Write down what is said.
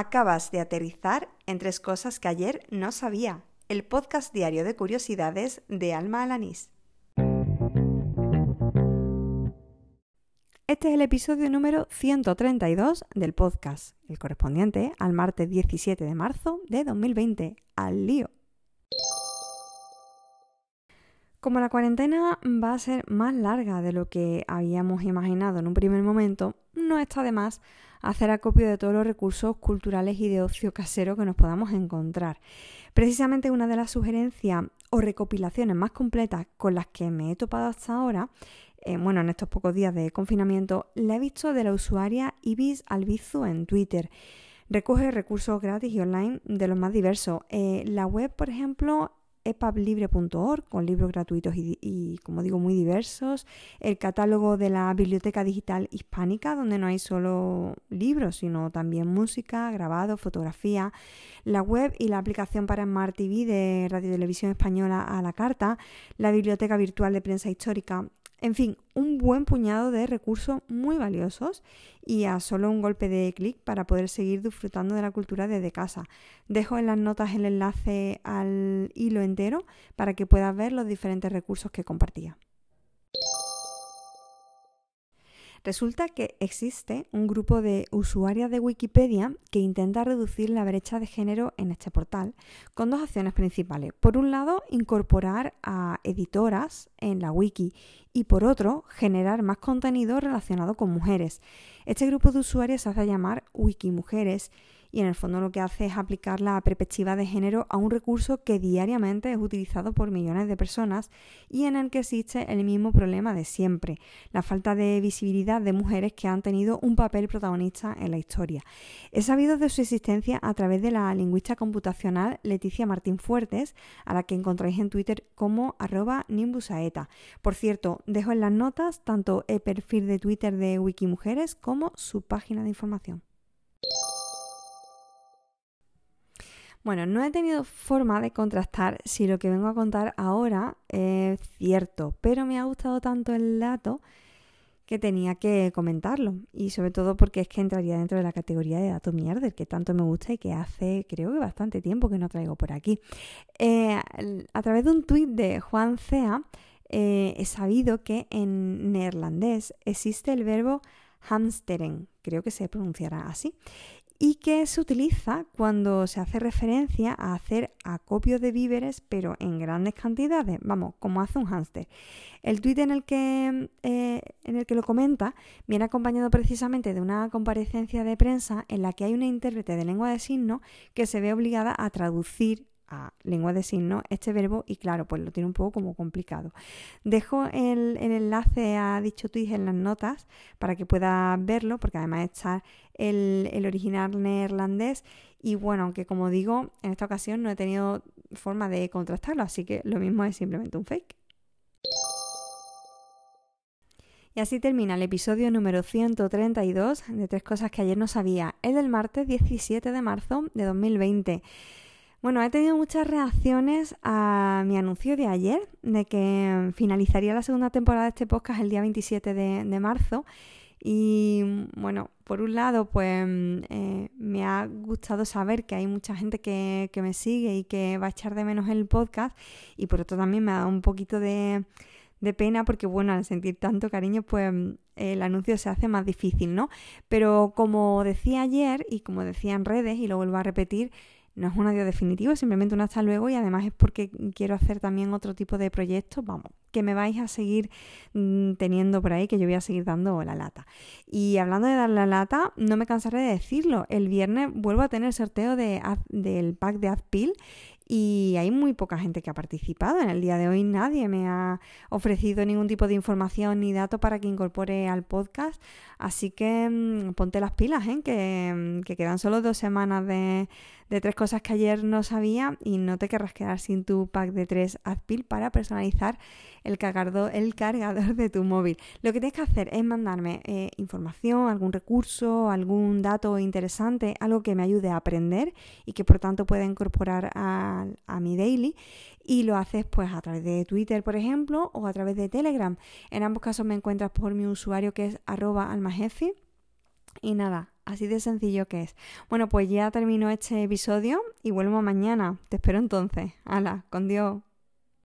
Acabas de aterrizar en tres cosas que ayer no sabía. El podcast diario de curiosidades de Alma Alanís. Este es el episodio número 132 del podcast, el correspondiente al martes 17 de marzo de 2020. Al lío. Como la cuarentena va a ser más larga de lo que habíamos imaginado en un primer momento, no está de más hacer acopio de todos los recursos culturales y de ocio casero que nos podamos encontrar. Precisamente una de las sugerencias o recopilaciones más completas con las que me he topado hasta ahora, eh, bueno, en estos pocos días de confinamiento, la he visto de la usuaria Ibis Albizu en Twitter. Recoge recursos gratis y online de los más diversos. Eh, la web, por ejemplo, epablibre.org con libros gratuitos y, como digo, muy diversos. El catálogo de la Biblioteca Digital Hispánica, donde no hay solo libros, sino también música, grabado, fotografía. La web y la aplicación para Smart TV de Radio Televisión Española a la carta. La Biblioteca Virtual de Prensa Histórica en fin, un buen puñado de recursos muy valiosos y a solo un golpe de clic para poder seguir disfrutando de la cultura desde casa. Dejo en las notas el enlace al hilo entero para que puedas ver los diferentes recursos que compartía. Resulta que existe un grupo de usuarias de Wikipedia que intenta reducir la brecha de género en este portal con dos acciones principales. Por un lado, incorporar a editoras en la wiki y por otro, generar más contenido relacionado con mujeres. Este grupo de usuarios se hace llamar Wikimujeres y en el fondo lo que hace es aplicar la perspectiva de género a un recurso que diariamente es utilizado por millones de personas y en el que existe el mismo problema de siempre, la falta de visibilidad de mujeres que han tenido un papel protagonista en la historia. He sabido de su existencia a través de la lingüista computacional Leticia Martín Fuertes, a la que encontráis en Twitter como arroba nimbusaeta. Por cierto, dejo en las notas tanto el perfil de Twitter de Wikimujeres como su página de información. Bueno, no he tenido forma de contrastar si lo que vengo a contar ahora es cierto, pero me ha gustado tanto el dato que tenía que comentarlo. Y sobre todo porque es que entraría dentro de la categoría de dato mierder, que tanto me gusta y que hace creo que bastante tiempo que no traigo por aquí. Eh, a través de un tuit de Juan Cea eh, he sabido que en neerlandés existe el verbo hamsteren, creo que se pronunciará así, y que se utiliza cuando se hace referencia a hacer acopio de víveres pero en grandes cantidades, vamos, como hace un hámster. El tuit en, el que, eh, en el que lo comenta viene acompañado precisamente de una comparecencia de prensa en la que hay una intérprete de lengua de signos que se ve obligada a traducir a lengua de signos este verbo y claro, pues lo tiene un poco como complicado. Dejo el, enlace a dicho tweet en las notas para que puedas verlo, porque además está el, el original neerlandés y bueno, aunque como digo, en esta ocasión no he tenido forma de contrastarlo, así que lo mismo es simplemente un fake. Y así termina el episodio número 132 de Tres Cosas que ayer no sabía, el del martes 17 de marzo de 2020. Bueno, he tenido muchas reacciones a mi anuncio de ayer de que finalizaría la segunda temporada de este podcast el día 27 de, marzo. Y bueno, por un lado, pues eh, me ha gustado saber que hay mucha gente que, me sigue y que va a echar de menos el podcast. Y por otro también me ha dado un poquito de, de pena porque, bueno, al sentir tanto cariño, pues el anuncio se hace más difícil, ¿no? Pero como decía ayer y como decía en redes, y lo vuelvo a repetir, no es un adiós definitivo, simplemente un hasta luego y además es porque quiero hacer también otro tipo de proyectos, vamos, que me vais a seguir mm, teniendo por ahí, que yo voy a seguir dando la lata. Y hablando de dar la lata, no me cansaré de decirlo, el viernes vuelvo a tener sorteo de, del pack de Azpil y hay muy poca gente que ha participado. En el día de hoy nadie me ha ofrecido ningún tipo de información ni dato para que incorpore al podcast. Así que mm, ponte las pilas, ¿eh? que, que quedan solo dos semanas de, de, tres cosas que ayer no sabía y no te querrás quedar sin tu pack de tres Adpil para personalizar el cargador, el cargador de tu móvil. Lo que tienes que hacer es mandarme eh, información, algún recurso, algún dato interesante, algo que me ayude a aprender y que por tanto pueda incorporar a a, mi daily y lo haces pues a través de Twitter, por ejemplo, o a través de Telegram. En ambos casos me encuentras por mi usuario que es arroba almajefi. Y nada, Así de sencillo que es. Bueno, pues ya terminó este episodio y vuelvo mañana. Te espero entonces. Hala, con Dios.